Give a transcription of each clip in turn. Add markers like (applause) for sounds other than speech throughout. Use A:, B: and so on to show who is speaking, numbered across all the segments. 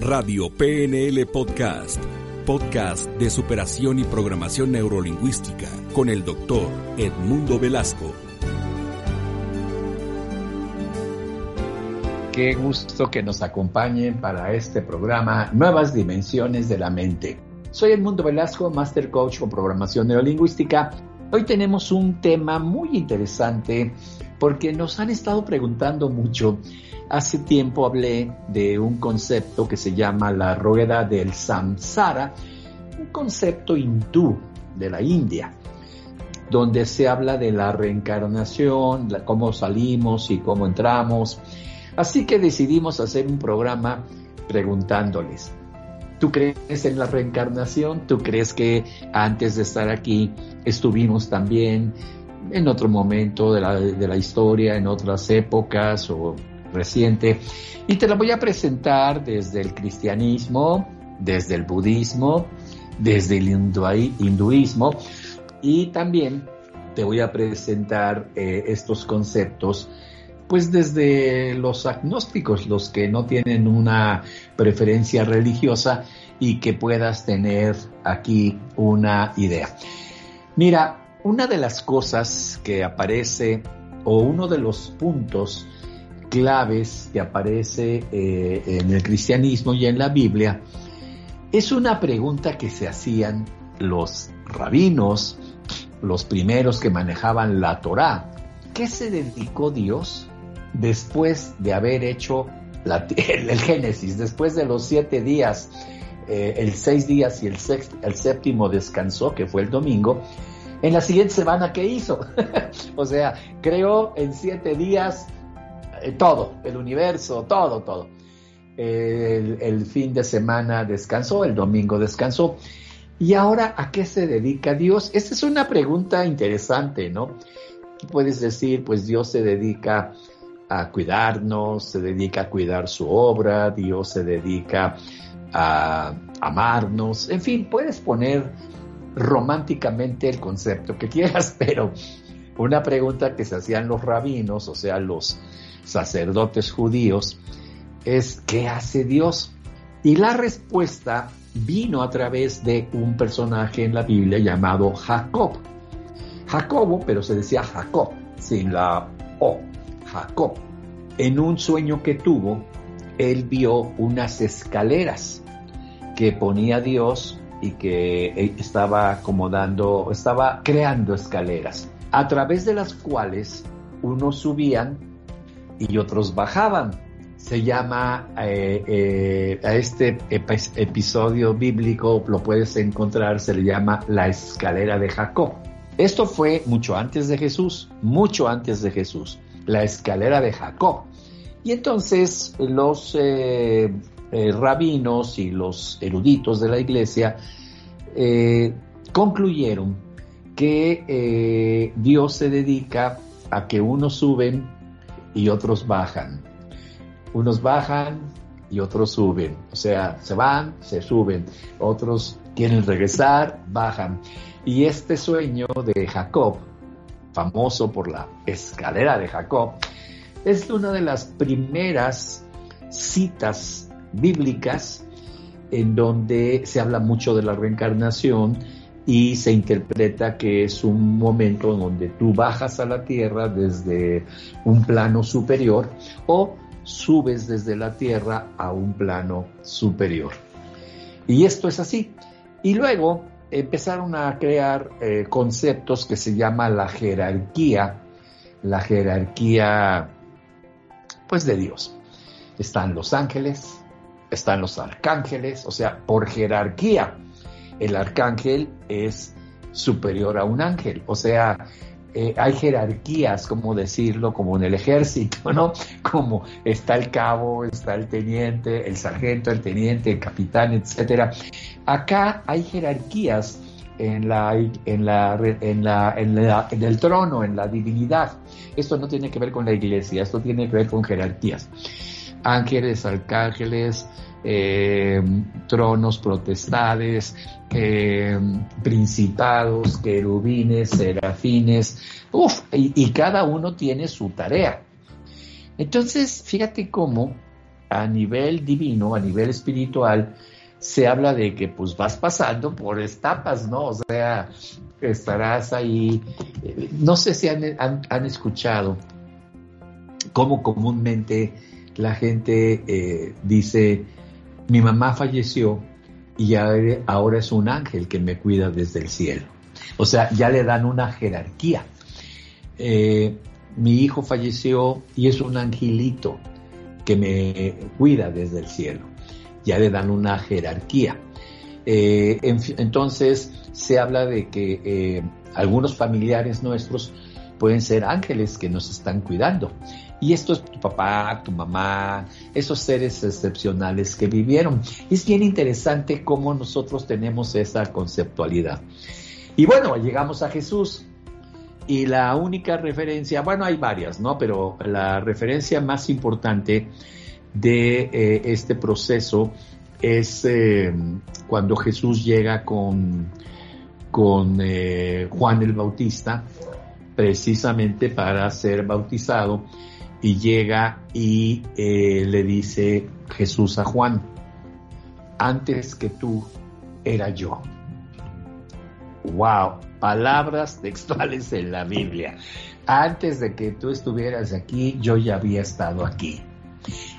A: Radio PNL Podcast, podcast de superación y programación neurolingüística con el doctor Edmundo Velasco.
B: Qué gusto que nos acompañen para este programa Nuevas Dimensiones de la Mente. Soy Edmundo Velasco, Master Coach con Programación Neurolingüística. Hoy tenemos un tema muy interesante porque nos han estado preguntando mucho Hace tiempo hablé de un concepto que se llama la rueda del samsara, un concepto hindú de la India, donde se habla de la reencarnación, cómo salimos y cómo entramos. Así que decidimos hacer un programa preguntándoles, ¿tú crees en la reencarnación? ¿Tú crees que antes de estar aquí estuvimos también en otro momento de la, de la historia, en otras épocas o reciente y te la voy a presentar desde el cristianismo, desde el budismo, desde el hinduismo y también te voy a presentar eh, estos conceptos pues desde los agnósticos, los que no tienen una preferencia religiosa y que puedas tener aquí una idea. Mira, una de las cosas que aparece o uno de los puntos claves que aparece eh, en el cristianismo y en la Biblia, es una pregunta que se hacían los rabinos, los primeros que manejaban la Torá. ¿Qué se dedicó Dios después de haber hecho (laughs) el, Génesis, después de los siete días, eh, el seis días y el, el séptimo descansó, que fue el domingo? En la siguiente semana, ¿qué hizo? (laughs) o sea, creó en siete días eh, todo, el universo, todo, todo. El, fin de semana descansó, el domingo descansó. ¿Y ahora a qué se dedica Dios? Esta es una pregunta interesante, ¿no? Puedes decir, pues Dios se dedica a cuidarnos, se dedica a cuidar su obra, Dios se dedica a amarnos, en fin, puedes poner románticamente el concepto que quieras, (laughs) pero una pregunta que se hacían los rabinos, o sea, los sacerdotes judíos, es ¿qué hace Dios? Y la respuesta vino a través de un personaje en la Biblia llamado Jacob. Jacobo, pero se decía Jacob, sin la O, Jacob. En un sueño que tuvo, él vio unas escaleras que ponía Dios y que estaba acomodando, estaba creando escaleras, a través de las cuales unos subían y otros bajaban. Se llama eh, eh, a este episodio bíblico, lo puedes encontrar, se le llama la escalera de Jacob. Esto fue mucho antes de Jesús, mucho antes de Jesús, la escalera de Jacob. Y entonces los eh, rabinos y los eruditos de la iglesia concluyeron que Dios se dedica a que unos suben y otros bajan. Unos bajan y otros suben. O sea, se van, se suben. Otros quieren regresar, bajan. Y este sueño de Jacob, famoso por la escalera de Jacob, es una de las primeras citas bíblicas en donde se habla mucho de la reencarnación y se interpreta que es un momento en donde tú bajas a la tierra desde un plano superior o subes desde la tierra a un plano superior. Y esto es así. Y luego empezaron a crear eh, conceptos que se llama la jerarquía, la jerarquía pues de Dios. Están los ángeles, están los arcángeles, o sea, por jerarquía el arcángel es superior a un ángel. O sea, eh, hay jerarquías, como decirlo, como en el ejército, ¿no? (laughs) Como está el cabo, está el teniente, el sargento, el teniente, el capitán, etcétera. Acá hay jerarquías en la, en la, en la, en la, en el trono, en la divinidad. Esto no tiene que ver con la iglesia, esto tiene que ver con jerarquías. Ángeles, arcángeles, eh, tronos, protestades, eh, principados, querubines, serafines, uf, y, cada uno tiene su tarea. Entonces, fíjate cómo a nivel divino, a nivel espiritual, se habla de que pues vas pasando por etapas, ¿no? O sea, estarás ahí. No sé si han, han escuchado cómo comúnmente la gente eh, dice, mi mamá falleció y ahora es un ángel que me cuida desde el cielo. O sea, ya le dan una jerarquía. Eh, mi hijo falleció y es un angelito que me cuida desde el cielo. Ya le dan una jerarquía. Eh, entonces se habla de que algunos familiares nuestros pueden ser ángeles que nos están cuidando. Y esto es tu papá, tu mamá, esos seres excepcionales que vivieron. Es bien interesante cómo nosotros tenemos esa conceptualidad. Y bueno, llegamos a Jesús. Y la única referencia, bueno, hay varias, ¿no? Pero la referencia más importante de eh, este proceso es eh, cuando Jesús llega con, con eh, Juan el Bautista, precisamente para ser bautizado y llega y eh, le dice Jesús a Juan, antes que tú era yo. Wow, palabras (laughs) textuales en la Biblia. Antes de que tú estuvieras aquí, yo ya había estado aquí.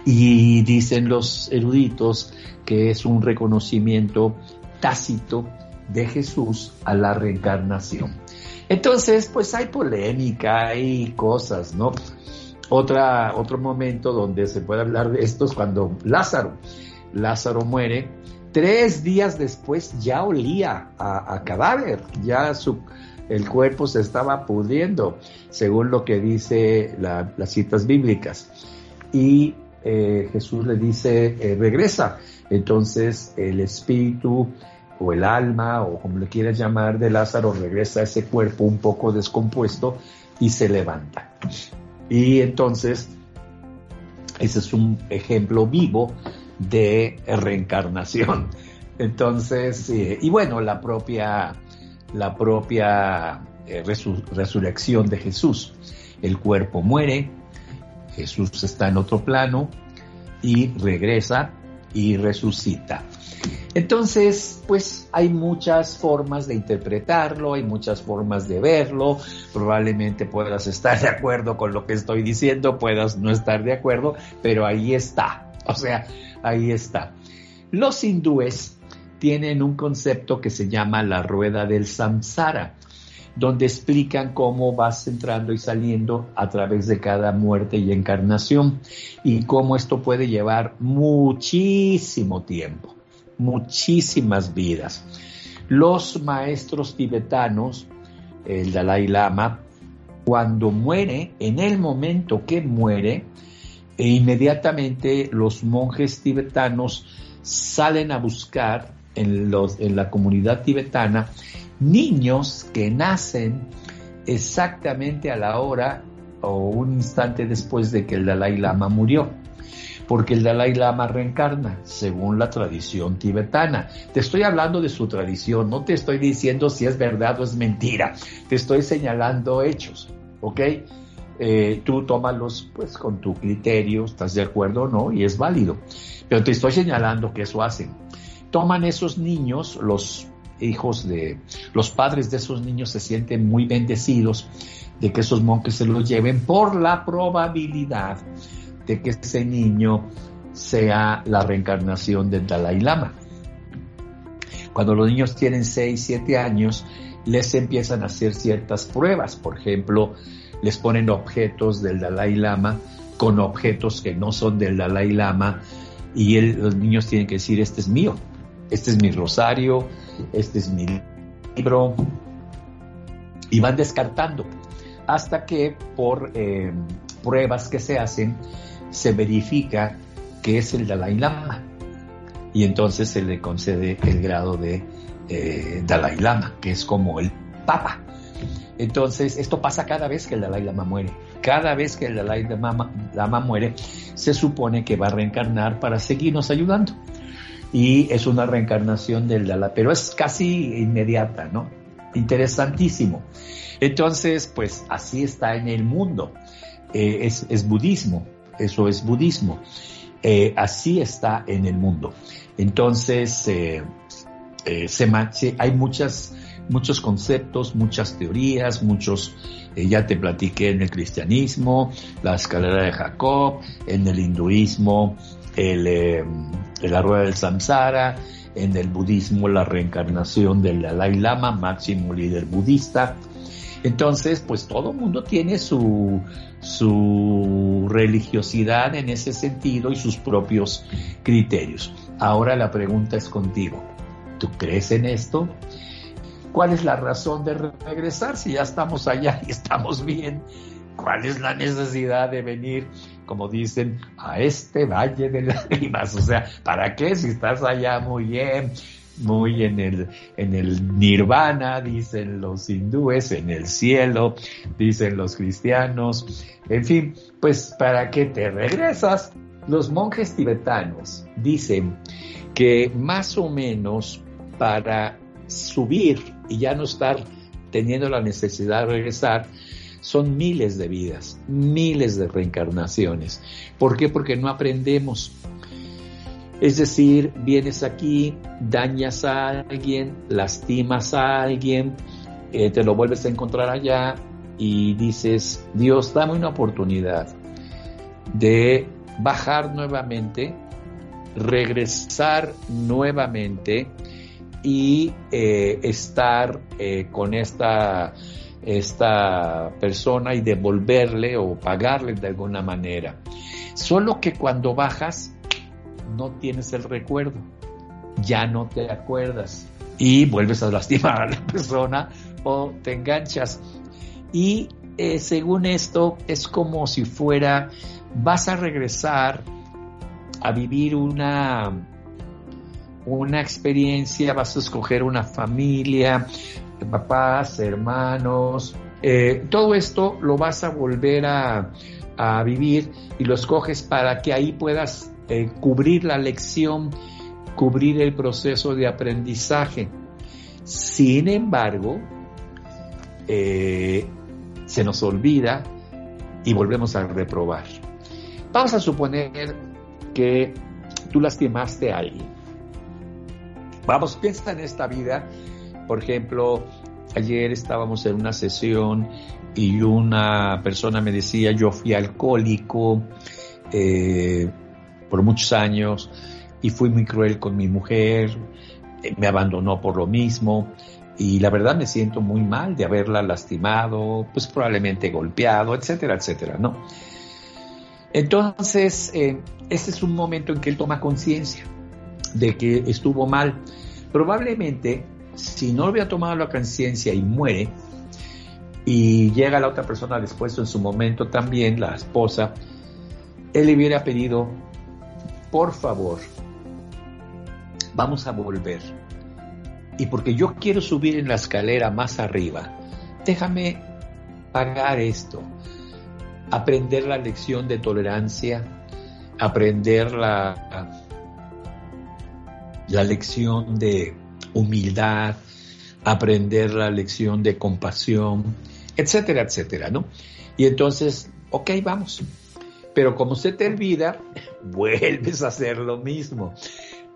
B: Y dicen los eruditos que es un reconocimiento tácito de Jesús a la reencarnación. Entonces, pues hay polémica, hay cosas, ¿no? Otra, otro momento donde se puede hablar de esto es cuando Lázaro, Lázaro muere, tres días después ya olía a, cadáver, ya su, el cuerpo se estaba pudriendo, según lo que dice las citas bíblicas. Y eh, Jesús le dice, eh, regresa. Entonces el espíritu o el alma, o como le quieras llamar, de Lázaro regresa a ese cuerpo un poco descompuesto y se levanta. Y entonces, ese es un ejemplo vivo de reencarnación. (laughs) Entonces, eh, y bueno, la propia, la propia eh, resurrección de Jesús. El cuerpo muere, Jesús está en otro plano y regresa y resucita. Entonces, pues hay muchas formas de interpretarlo, hay muchas formas de verlo, probablemente puedas estar de acuerdo con lo que estoy diciendo, puedas no estar de acuerdo, pero ahí está, o sea, ahí está. Los hindúes tienen un concepto que se llama la rueda del samsara, donde explican cómo vas entrando y saliendo a través de cada muerte y encarnación y cómo esto puede llevar muchísimo tiempo muchísimas vidas. Los maestros tibetanos, el Dalai Lama, cuando muere, en el momento que muere, e inmediatamente los monjes tibetanos salen a buscar en, los, en la comunidad tibetana niños que nacen exactamente a la hora o un instante después de que el Dalai Lama murió porque el Dalai Lama reencarna, según la tradición tibetana. Te estoy hablando de su tradición, no te estoy diciendo si es verdad o es mentira, te estoy señalando hechos, ¿ok? Eh, tú tómalos pues con tu criterio, estás de acuerdo o no, y es válido. Pero te estoy señalando que eso hacen. Toman esos niños, los hijos de los padres de esos niños se sienten muy bendecidos de que esos monjes se los lleven por la probabilidad de que ese niño sea la reencarnación del Dalai Lama. Cuando los niños tienen 6, 7 años, les empiezan a hacer ciertas pruebas. Por ejemplo, les ponen objetos del Dalai Lama con objetos que no son del Dalai Lama y los niños tienen que decir, este es mío, este es mi rosario, este es mi libro, y van descartando. hasta que por eh, pruebas que se hacen se verifica que es el Dalai Lama y entonces se le concede el grado de eh, Dalai Lama, que es como el Papa. Entonces, esto pasa cada vez que el Dalai Lama muere. Cada vez que el Dalai Lama, Lama muere, se supone que va a reencarnar para seguirnos ayudando. Y es una reencarnación del Dalai, pero es casi inmediata, ¿no? Interesantísimo. Entonces, pues así está en el mundo. Eh, es, es budismo, eso es budismo. Eh, así está en el mundo. Entonces, eh, hay muchas, muchos conceptos, muchas teorías, muchos, ya te platiqué en el cristianismo, la escalera de Jacob, en el hinduismo, el, la rueda del samsara, en el budismo la reencarnación del Dalai Lama, máximo líder budista, entonces, pues todo el mundo tiene su, su religiosidad en ese sentido y sus propios criterios. Ahora la pregunta es contigo. ¿Tú crees en esto? ¿Cuál es la razón de regresar si ya estamos allá y estamos bien? ¿Cuál es la necesidad de venir, como dicen, a este valle de lágrimas? O sea, ¿para qué si estás allá muy bien? muy en el, en el nirvana, dicen los hindúes, en el cielo, dicen los cristianos, en fin, pues para qué te regresas. Los monjes tibetanos dicen que más o menos para subir y ya no estar teniendo la necesidad de regresar, son miles de vidas, miles de reencarnaciones. ¿Por qué? Porque no aprendemos. Es decir, vienes aquí, dañas a alguien, lastimas a alguien, eh, te lo vuelves a encontrar allá y dices, Dios, dame una oportunidad de bajar nuevamente, regresar nuevamente y eh, estar eh, con esta, esta persona y devolverle o pagarle de alguna manera. Solo que cuando bajas, no tienes el recuerdo, ya no te acuerdas y vuelves a lastimar a la persona o te enganchas. Y eh, según esto es como si fuera, vas a regresar a vivir una, una experiencia, vas a escoger una familia, papás, hermanos, eh, todo esto lo vas a volver a, a vivir y lo escoges para que ahí puedas eh, cubrir la lección, cubrir el proceso de aprendizaje. Sin embargo, eh, se nos olvida y volvemos a reprobar. Vamos a suponer que tú lastimaste a alguien. Vamos, piensa en esta vida. Por ejemplo, ayer estábamos en una sesión y una persona me decía, yo fui alcohólico, eh, por muchos años y fui muy cruel con mi mujer, eh, me abandonó por lo mismo y la verdad me siento muy mal de haberla lastimado, pues probablemente golpeado, etcétera, etcétera, ¿no? Entonces, eh, ese es un momento en que él toma conciencia de que estuvo mal. Probablemente, si no había tomado la conciencia y muere, y llega la otra persona después en su momento también, la esposa, él le hubiera pedido por favor, vamos a volver. Y porque yo quiero subir en la escalera más arriba, déjame pagar esto, aprender la lección de tolerancia, aprender la, la lección de humildad, aprender la lección de compasión, etcétera, etcétera, ¿no? Y entonces, ok, vamos. Pero como se te olvida, (laughs) vuelves a hacer lo mismo.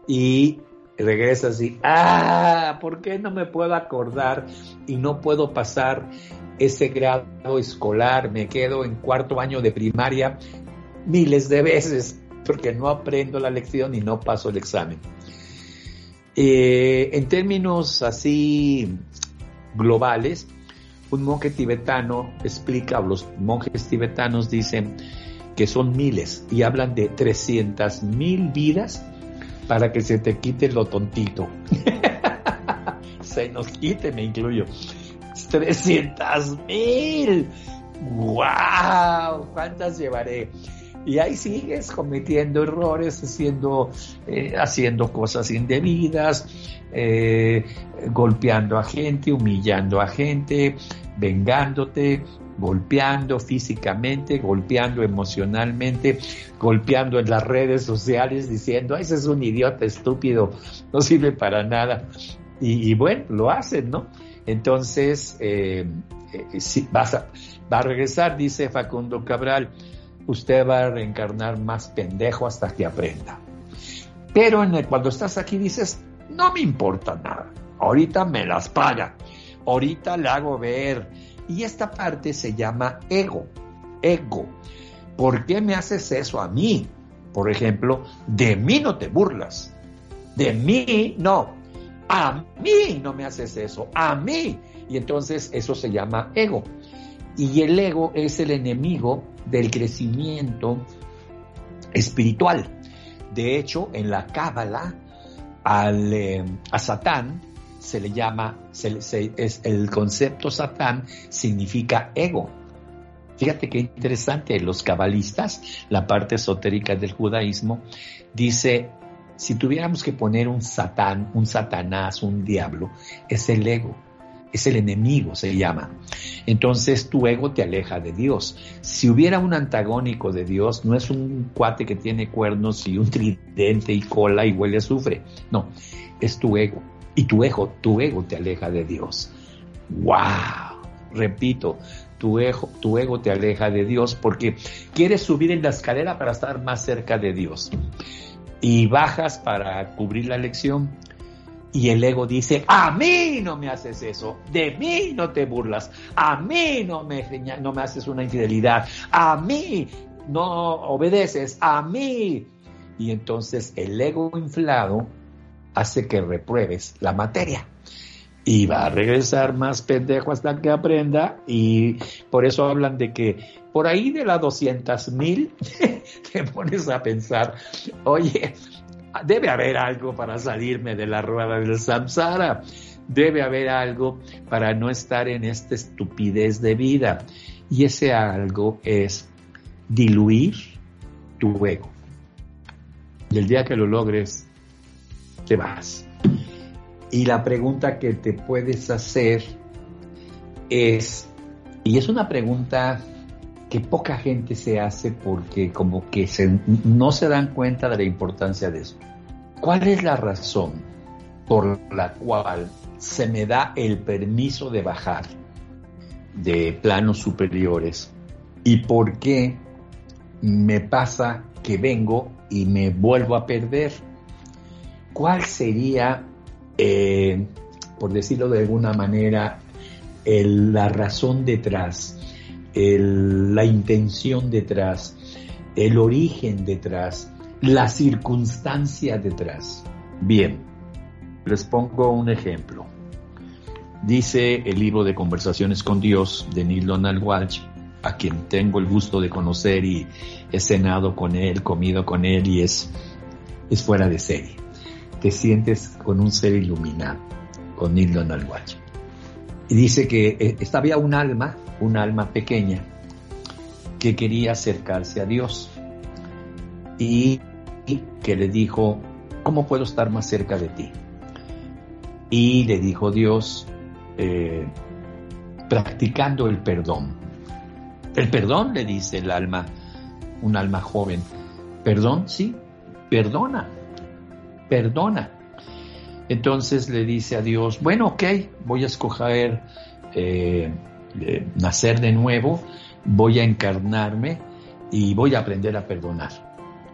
B: Y regresas y, ah, ¿por qué no me puedo acordar y no puedo pasar ese grado escolar? Me quedo en cuarto año de primaria miles de veces porque no aprendo la lección y no paso el examen. Eh, en términos así globales, un monje tibetano explica, los monjes tibetanos dicen, que son miles y hablan de 300 mil vidas para que se te quite lo tontito. (laughs) se nos quite, me incluyo. 300 mil. ¡Wow! ¿Cuántas llevaré? Y ahí sigues cometiendo errores, haciendo, eh, haciendo cosas indebidas, eh, golpeando a gente, humillando a gente, vengándote, golpeando físicamente, golpeando emocionalmente, golpeando en las redes sociales, diciendo, ese es un idiota estúpido, no sirve para nada. Y, bueno, lo hacen, ¿no? Entonces, eh, vas a, va a regresar, dice Facundo Cabral usted va a reencarnar más pendejo hasta que aprenda. Pero cuando estás aquí dices, no me importa nada, ahorita me las paga, ahorita le hago ver. Y esta parte se llama ego, ego. ¿Por qué me haces eso a mí? Por ejemplo, de mí no te burlas, de mí no, a mí no me haces eso, a mí. Y entonces eso se llama ego. Y el ego es el enemigo del crecimiento espiritual. De hecho, en la Cábala, eh, a Satán se le llama, es, el concepto Satán significa ego. Fíjate qué interesante, los cabalistas, la parte esotérica del judaísmo, dice, si tuviéramos que poner un Satán, un Satanás, un diablo, es el ego es el enemigo, se llama. Entonces tu ego te aleja de Dios. Si hubiera un antagónico de Dios, no es un cuate que tiene cuernos y un tridente y cola y huele a azufre. No, es tu ego. Y tu ego, tu ego te aleja de Dios. ¡Wow! Repito, tu ego, tu ego te aleja de Dios porque quieres subir en la escalera para estar más cerca de Dios. Y bajas para cubrir la lección y el ego dice, a mí no me haces eso, de mí no te burlas, a mí no me, no me haces una infidelidad, a mí no obedeces, a mí. Y entonces el ego inflado hace que repruebes la materia. Y va a regresar más pendejo hasta que aprenda. Y por eso hablan de que por ahí de las 200 mil (laughs) te pones a pensar, oye, debe haber algo para salirme de la rueda del samsara. Debe haber algo para no estar en esta estupidez de vida. Y ese algo es diluir tu ego. Y el día que lo logres, te vas. Y la pregunta que te puedes hacer es, y es una pregunta que poca gente se hace porque como que no se dan cuenta de la importancia de eso. ¿Cuál es la razón por la cual se me da el permiso de bajar de planos superiores? ¿Y por qué me pasa que vengo y me vuelvo a perder? ¿Cuál sería, eh, por decirlo de alguna manera, la razón detrás la intención detrás, el origen detrás, la circunstancia detrás. Bien, les pongo un ejemplo. Dice el libro de Conversaciones con Dios de Neil Donald Walsh, a quien tengo el gusto de conocer y he cenado con él, comido con él y es, es fuera de serie. Te sientes con un ser iluminado, con Neil Donald Walsh. Y dice que eh, estaba un alma un alma pequeña que quería acercarse a Dios y, que le dijo, ¿cómo puedo estar más cerca de ti? Y le dijo Dios, eh, practicando el perdón. El perdón, le dice el alma, un alma joven. Perdón, sí, perdona, perdona. Entonces le dice a Dios, bueno, ok, voy a escoger eh, nacer de nuevo, voy a encarnarme y voy a aprender a perdonar.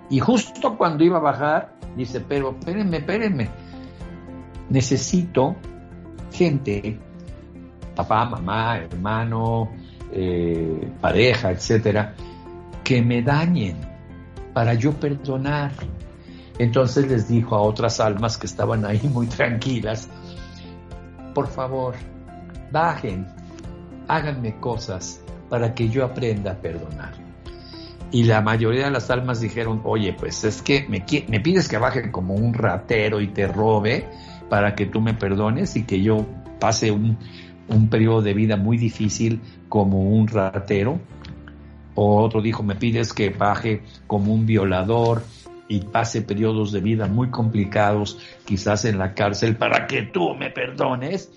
B: Y justo cuando iba a bajar, dice, pero espérenme, espérenme, necesito gente, papá, mamá, hermano, eh, pareja, etcétera, que me dañen para yo perdonar. Entonces les dijo a otras almas que estaban ahí muy tranquilas, por favor, bajen, háganme cosas para que yo aprenda a perdonar. Y la mayoría de las almas dijeron, oye, pues es que me, me pides que baje como un ratero y te robe para que tú me perdones y que yo pase un, un periodo de vida muy difícil como un ratero. O otro dijo, me pides que baje como un violador y pase periodos de vida muy complicados, quizás en la cárcel, para que tú me perdones.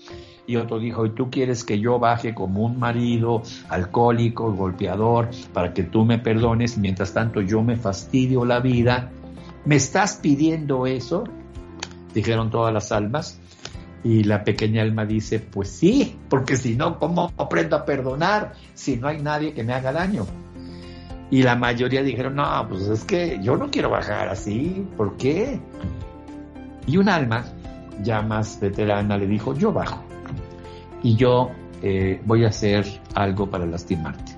B: Y otro dijo, y tú quieres que yo baje como un marido alcohólico, golpeador, para que tú me perdones, mientras tanto yo me fastidio la vida. ¿Me estás pidiendo eso? Dijeron todas las almas. Y la pequeña alma dice, pues sí, porque si no, ¿cómo aprendo a perdonar si no hay nadie que me haga daño? Y la mayoría dijeron, no, pues es que yo no quiero bajar así, ¿por qué? Y un alma ya más veterana le dijo, yo bajo y yo eh, voy a hacer algo para lastimarte.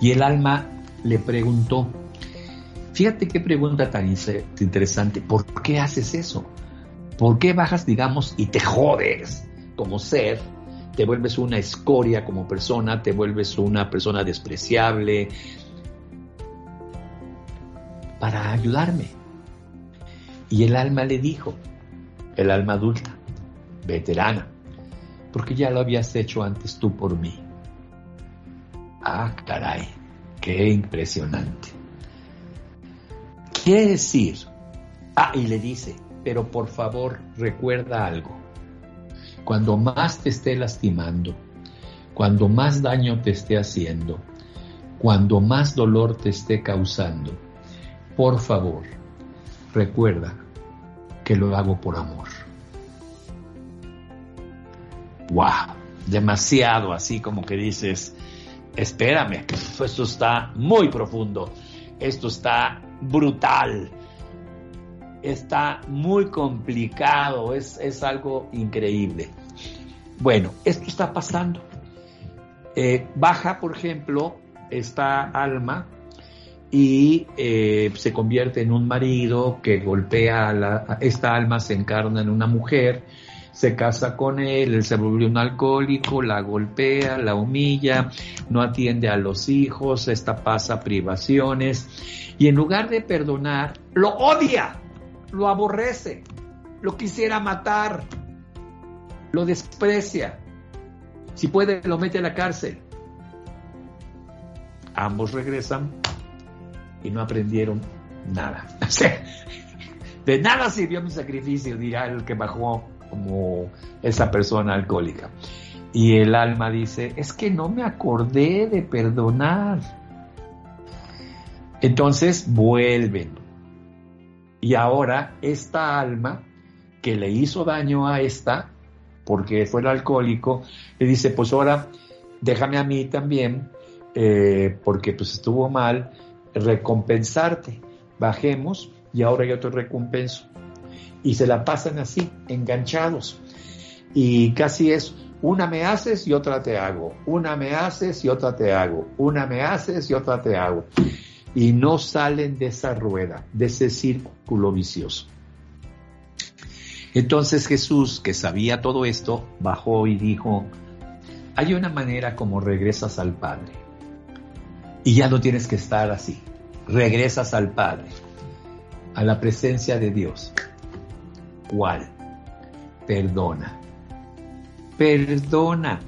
B: Y el alma le preguntó, fíjate qué pregunta tan interesante, ¿por qué haces eso? ¿Por qué bajas, digamos, y te jodes como ser? Te vuelves una escoria como persona, te vuelves una persona despreciable para ayudarme. Y el alma le dijo, el alma adulta, veterana, porque ya lo habías hecho antes tú por mí. Ah, caray, qué impresionante. Quiere decir, ah, y le dice, pero por favor recuerda algo. Cuando más te esté lastimando, cuando más daño te esté haciendo, cuando más dolor te esté causando, por favor, recuerda que lo hago por amor wow, demasiado así como que dices, espérame, esto está muy profundo, esto está brutal, está muy complicado, es, es algo increíble. Bueno, esto está pasando. Eh, baja, por ejemplo, esta alma y eh, se convierte en un marido que golpea a, la, esta alma, se encarna en una mujer se casa con él, él se vuelve un alcohólico, la golpea, la humilla, no atiende a los hijos, esta pasa privaciones y en lugar de perdonar, lo odia, lo aborrece, lo quisiera matar, lo desprecia. Si puede, lo mete a la cárcel. Ambos regresan y no aprendieron nada. (laughs) de nada sirvió mi sacrificio, dirá el que bajó como esa persona alcohólica. Y el alma dice, es que no me acordé de perdonar. Entonces vuelven. Y ahora esta alma que le hizo daño a esta, porque fue el alcohólico, le dice, pues ahora déjame a mí también, eh, porque pues estuvo mal, recompensarte. Bajemos y ahora yo te recompenso y se la pasan así, enganchados. Y casi es, una me haces y otra te hago, una me haces y otra te hago, una me haces y otra te hago. Y no salen de esa rueda, de ese círculo vicioso. Entonces Jesús, que sabía todo esto, bajó y dijo, hay una manera como regresas al Padre. Y ya no tienes que estar así. Regresas al Padre, a la presencia de Dios cual perdona. Perdona.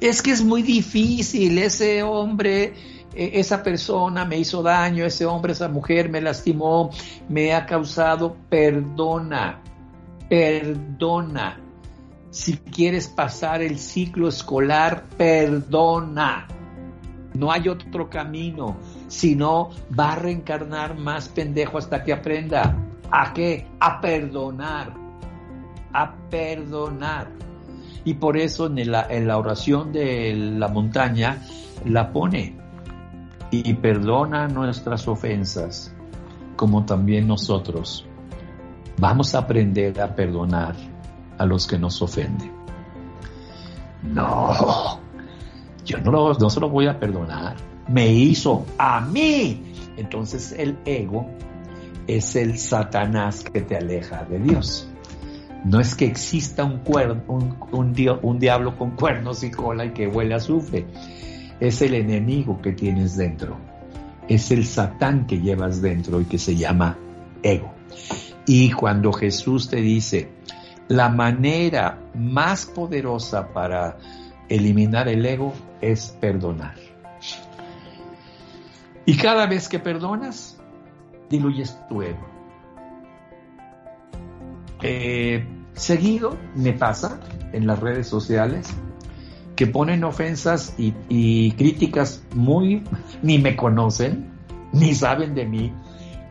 B: Es que es muy difícil, ese hombre, e, esa persona me hizo daño, ese hombre, esa mujer me lastimó, me ha causado, perdona, perdona. Si quieres pasar el ciclo escolar, perdona. No hay otro camino, sino va a reencarnar más pendejo hasta que aprenda. ¿A qué? A perdonar. A perdonar. Y por eso en la, en la oración de la montaña la pone. Y perdona nuestras ofensas, como también nosotros. Vamos a aprender a perdonar a los que nos ofenden. No, yo no, no se lo voy a perdonar. Me hizo a mí. Entonces el ego es el Satanás que te aleja de Dios. No es que exista un, diablo con cuernos y cola y que huele a azufre. Es el enemigo que tienes dentro. Es el Satán que llevas dentro y que se llama ego. Y cuando Jesús te dice, la manera más poderosa para eliminar el ego es perdonar. Y cada vez que perdonas, diluyes tu ego. Eh, seguido me pasa en las redes sociales que ponen ofensas y, críticas muy, ni me conocen, (laughs) ni saben de mí,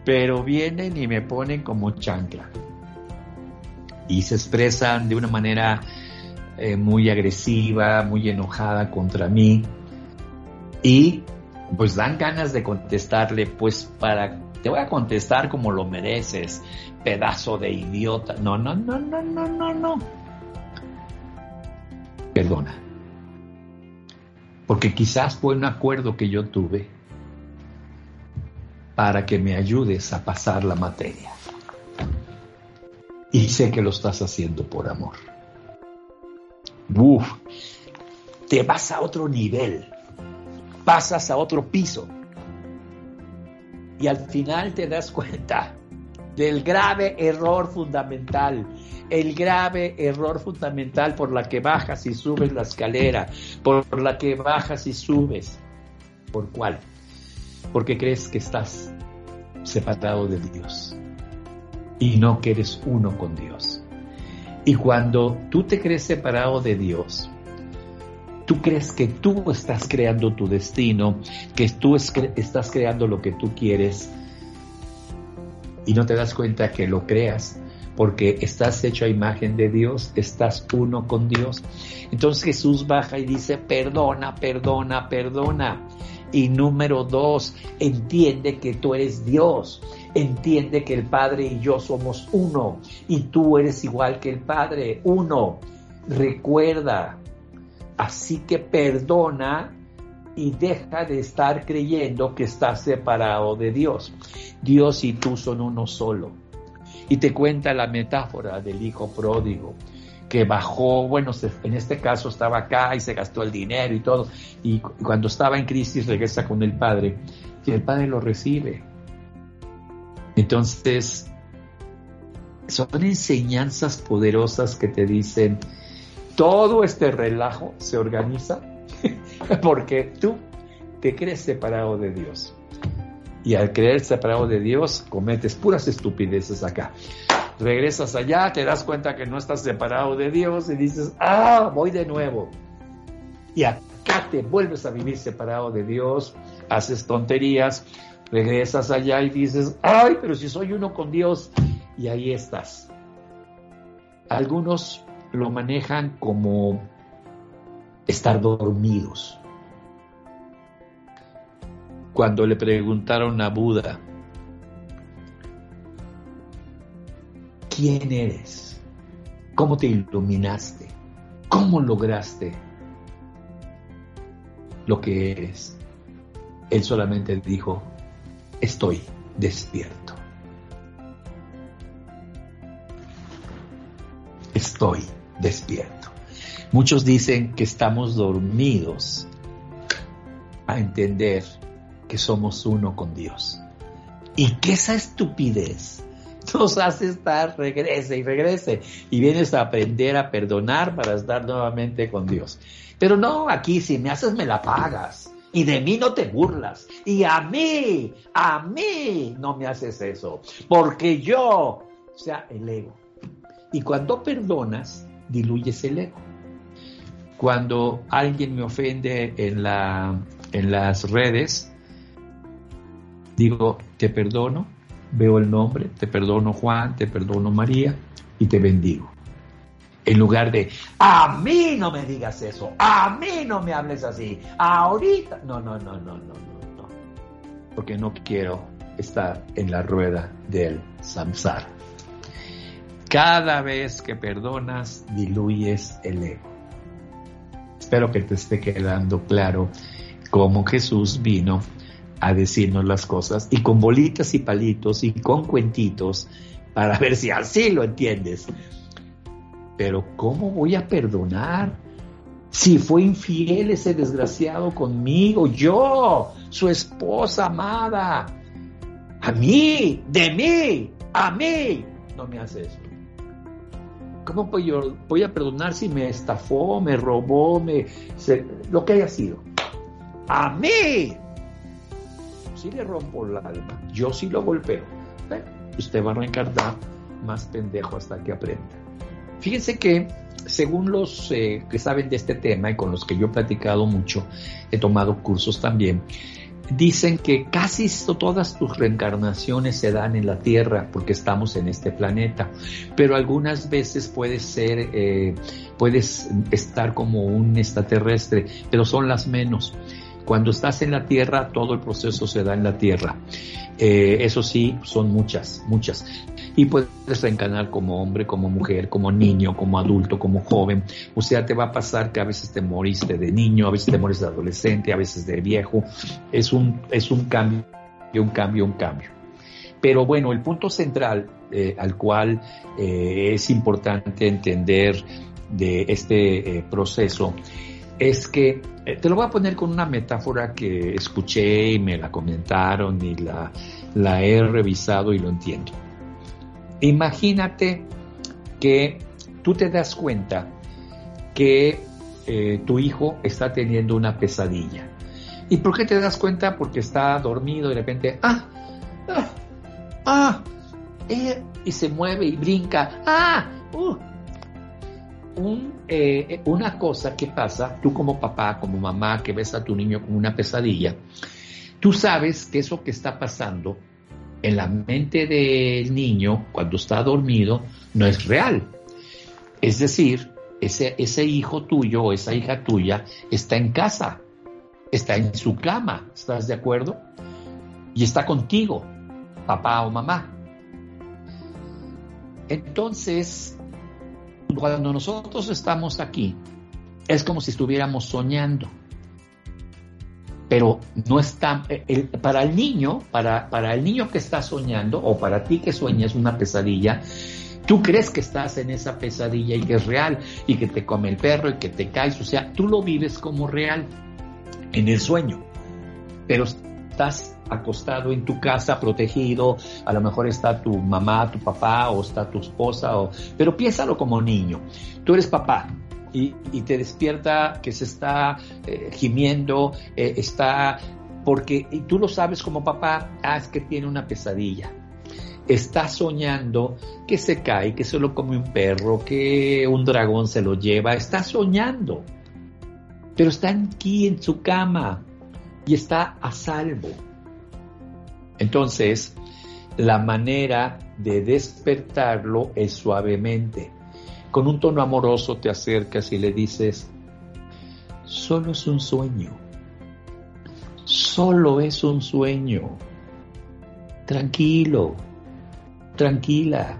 B: pero vienen y me ponen como chancla. Y se expresan de una manera eh, muy agresiva, muy enojada contra mí. Y pues dan ganas de contestarle, pues para, te voy a contestar como lo mereces, pedazo de idiota. No, no, no, no, no, no, no. Perdona. Porque quizás fue un acuerdo que yo tuve para que me ayudes a pasar la materia. Y sé que lo estás haciendo por amor. Uf, te vas a otro nivel, pasas a otro piso. Y al final te das cuenta del grave error fundamental, el grave error fundamental por la que bajas y subes la escalera, por la que bajas y subes. ¿Por cuál? Porque crees que estás separado de Dios y no que eres uno con Dios. Y cuando tú te crees separado de Dios, tú crees que tú estás creando tu destino, que tú estás creando lo que tú quieres y no te das cuenta que lo creas porque estás hecho a imagen de Dios, estás uno con Dios. Entonces Jesús baja y dice, perdona, perdona, perdona. Y número dos, entiende que tú eres Dios. Entiende que el Padre y yo somos uno. Y tú eres igual que el Padre, uno. Recuerda. Así que perdona y deja de estar creyendo que estás separado de Dios. Dios y tú son uno solo. Y te cuenta la metáfora del hijo pródigo que bajó, bueno, en este caso estaba acá y se gastó el dinero y todo, y cuando estaba en crisis regresa con el padre y el padre lo recibe. Entonces, son enseñanzas poderosas que te dicen, todo este relajo se organiza (laughs) porque tú te crees separado de Dios. Y al creer separado de Dios, cometes puras estupideces acá regresas allá, te das cuenta que no estás separado de Dios y dices, ah, voy de nuevo. Y acá te vuelves a vivir separado de Dios, haces tonterías, regresas allá y dices, ay, pero si soy uno con Dios, y ahí estás. Algunos lo manejan como estar dormidos. Cuando le preguntaron a Buda, quién eres, cómo te iluminaste, cómo lograste lo que eres. Él solamente dijo, estoy despierto. Estoy despierto. Muchos dicen que estamos dormidos a entender que somos uno con Dios. Y que esa estupidez nos hace estar, regrese y regrese. Y vienes a aprender a perdonar para estar nuevamente con Dios. Pero no, aquí si me haces me la pagas. Y de mí no te burlas. Y a mí, a mí no me haces eso. Porque yo, o sea, el ego. Y cuando perdonas, diluyes el ego. Cuando alguien me ofende en, la, en las redes, digo, te perdono, veo el nombre, te perdono Juan, te perdono María y te bendigo. En lugar de, a mí no me digas eso, a mí no me hables así, ahorita. No, no, no, no, no, no, no. Porque no quiero estar en la rueda del samsara. Cada vez que perdonas, diluyes el ego. Espero que te esté quedando claro cómo Jesús vino a decirnos las cosas y con bolitas y palitos y con cuentitos para ver si así lo entiendes. Pero ¿cómo voy a perdonar si fue infiel ese desgraciado conmigo? Yo, su esposa amada. A mí, de mí, a mí. No me hace eso. ¿Cómo voy, a perdonar si me estafó, me robó, me, lo que haya sido? A mí. Si le rompo el alma, yo sí lo golpeo. usted va a reencarnar más pendejo hasta que aprenda. Fíjense que según los eh, que saben de este tema y con los que yo he platicado mucho, he tomado cursos también, dicen que casi todas tus reencarnaciones se dan en la Tierra porque estamos en este planeta, pero algunas veces puedes ser, eh, puedes estar como un extraterrestre, pero son las menos. Cuando estás en la Tierra, todo el proceso se da en la Tierra. Eh, eso sí, son muchas, muchas y puedes reencarnar como hombre, como mujer, como niño, como adulto, como joven. O sea, te va a pasar que a veces te moriste de niño, a veces te moriste de adolescente, a veces de viejo. Es un, es un cambio, un cambio, un cambio. Pero bueno, el punto central eh, al cual eh, es importante entender de este proceso es que, te lo voy a poner con una metáfora que escuché y me la comentaron y la, la he revisado y lo entiendo. Imagínate que tú te das cuenta que eh, tu hijo está teniendo una pesadilla. ¿Y por qué te das cuenta? Porque está dormido y de repente, ah, ah, ah, eh", y se mueve y brinca, ah, uh. Eh, una cosa que pasa, tú como papá, como mamá, que ves a tu niño con una pesadilla, tú sabes que eso que está pasando en la mente del niño, cuando está dormido, no es real. Es decir, ese, ese hijo tuyo o esa hija tuya está en casa, está en su cama, ¿estás de acuerdo? Y está contigo, papá o mamá. Entonces, cuando nosotros estamos aquí, es como si estuviéramos soñando. Pero no está, eh, para el niño, para, para el niño que está soñando, o para ti que sueñas una pesadilla, tú crees que estás en esa pesadilla y que es real, y que te come el perro y que te caes, o sea, tú lo vives como real en el sueño, pero estás acostado en tu casa, protegido, a lo mejor está tu mamá, tu papá, o está tu esposa, o, pero piénsalo como niño, tú eres papá, y, te despierta que se está eh, gimiendo, eh, está, porque y tú lo sabes como papá, ah, es que tiene una pesadilla. Está soñando que se cae, que se lo come un perro, que un dragón se lo lleva, está soñando, pero está aquí en su cama y está a salvo. Entonces, la manera de despertarlo es suavemente. Con un tono amoroso te acercas y le dices, solo es un sueño, solo es un sueño, tranquilo, tranquila,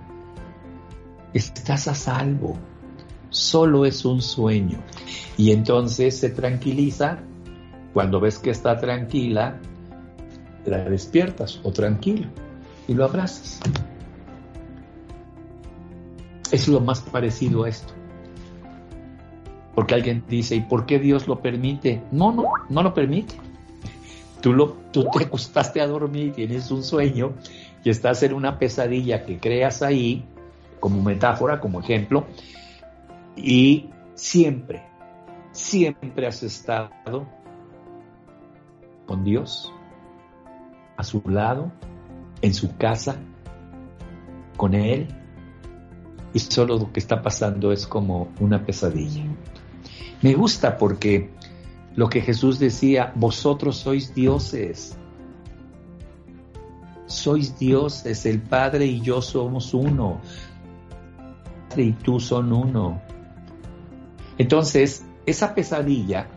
B: estás a salvo, solo es un sueño. Y entonces se tranquiliza, cuando ves que está tranquila, la despiertas o tranquilo y lo abrazas es lo más parecido a esto. Porque alguien dice, ¿y por qué Dios lo permite? No, no, no lo permite. Tú, lo, tú te acostaste a dormir, tienes un sueño y estás en una pesadilla que creas ahí, como metáfora, como ejemplo, y siempre, siempre has estado con Dios, a su lado, en su casa, con Él, y solo lo que está pasando es como una pesadilla. Me gusta porque lo que Jesús decía, vosotros sois dioses. Sois dioses, el Padre y yo somos uno. Padre y tú son uno. Entonces, esa pesadilla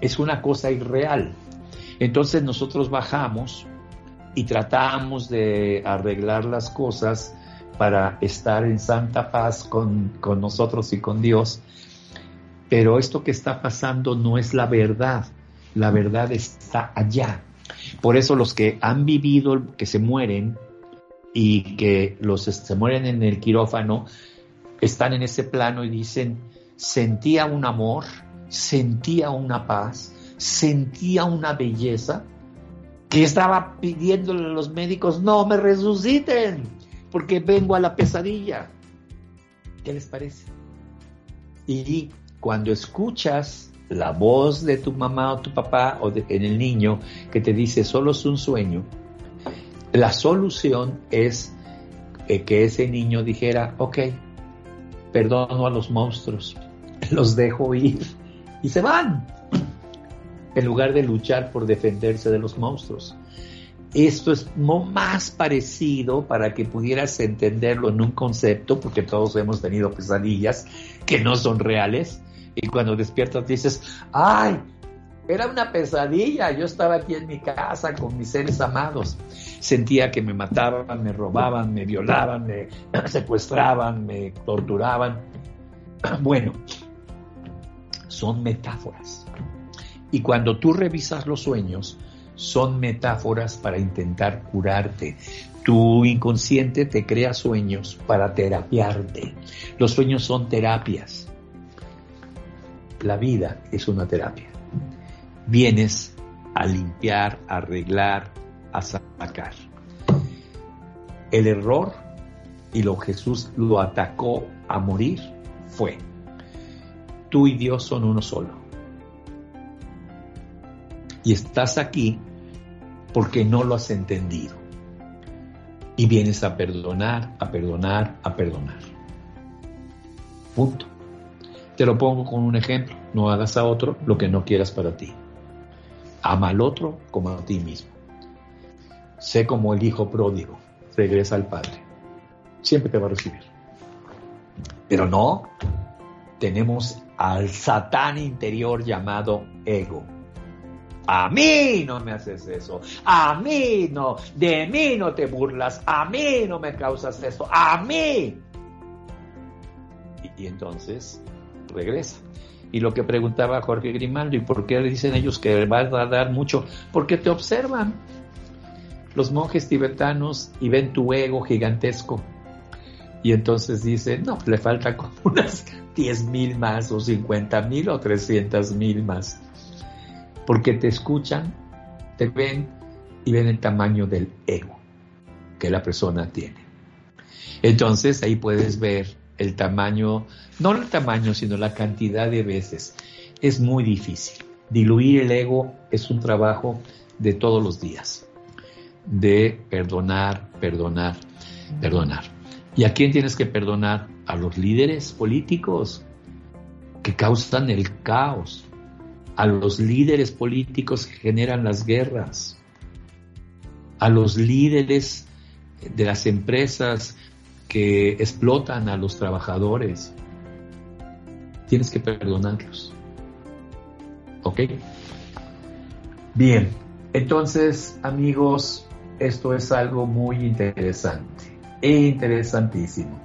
B: es una cosa irreal. Entonces nosotros bajamos y tratamos de arreglar las cosas para estar en santa paz con, nosotros y con Dios. Pero esto que está pasando no es la verdad, la verdad está allá. Por eso los que han vivido, que se mueren y que los se mueren en el quirófano, están en ese plano y dicen, sentía un amor, sentía una paz, sentía una belleza, que estaba pidiéndole a los médicos, no me resuciten, porque vengo a la pesadilla. ¿Qué les parece? Y cuando escuchas la voz de tu mamá o tu papá o en el niño que te dice solo es un sueño, la solución es eh, que ese niño dijera, ok, perdono a los monstruos, (laughs) los dejo ir y se van, en lugar de luchar por defenderse de los monstruos. Esto es más parecido para que pudieras entenderlo en un concepto, porque todos hemos tenido pesadillas que no son reales, y cuando despiertas dices, ay, era una pesadilla, yo estaba aquí en mi casa con mis seres amados. Sentía que me mataban, me robaban, me violaban, me (clears throat) secuestraban, me torturaban. (clears throat) Bueno, son metáforas. Y cuando tú revisas los sueños, son metáforas para intentar curarte. Tu inconsciente te crea sueños para terapiarte. Los sueños son terapias. La vida es una terapia. Vienes a limpiar, a arreglar, a sacar. El error y lo Jesús lo atacó a morir fue, tú y Dios son uno solo. Y estás aquí porque no lo has entendido. Y vienes a perdonar, a perdonar, a perdonar. Punto. Te lo pongo con un ejemplo. No hagas a otro lo que no quieras para ti. Ama al otro como a ti mismo. Sé como el hijo pródigo. Regresa al Padre. Siempre te va a recibir. Pero no, tenemos al satán interior llamado ego. A mí no me haces eso. A mí no. De mí no te burlas. A mí no me causas eso. A mí. Y, entonces regresa. Y lo que preguntaba Jorge Grimaldo, ¿y por qué dicen ellos que van a dar mucho? Porque te observan los monjes tibetanos y ven tu ego gigantesco. Y entonces dicen, no, le falta como (laughs) unas 10 mil más o 50 mil o 300 mil más. Porque te escuchan, te ven y ven el tamaño del ego que la persona tiene. Entonces ahí puedes ver el tamaño, no el tamaño, sino la cantidad de veces. Es muy difícil. Diluir el ego es un trabajo de todos los días, de perdonar, perdonar, perdonar. ¿Y a quién tienes que perdonar? A los líderes políticos que causan el caos, a los líderes políticos que generan las guerras, a los líderes de las empresas que explotan a los trabajadores. Tienes que perdonarlos. ¿Ok? Bien, entonces amigos, esto es algo muy interesante interesantísimo.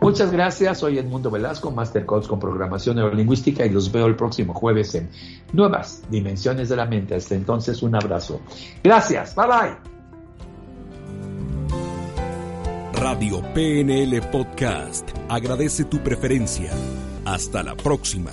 B: Muchas gracias, soy Edmundo Velasco, Master Coach con Programación Neurolingüística y los veo el próximo jueves en Nuevas Dimensiones de la Mente. Hasta entonces, un abrazo. Gracias, bye bye.
A: Radio PNL Podcast agradece tu preferencia. Hasta la próxima.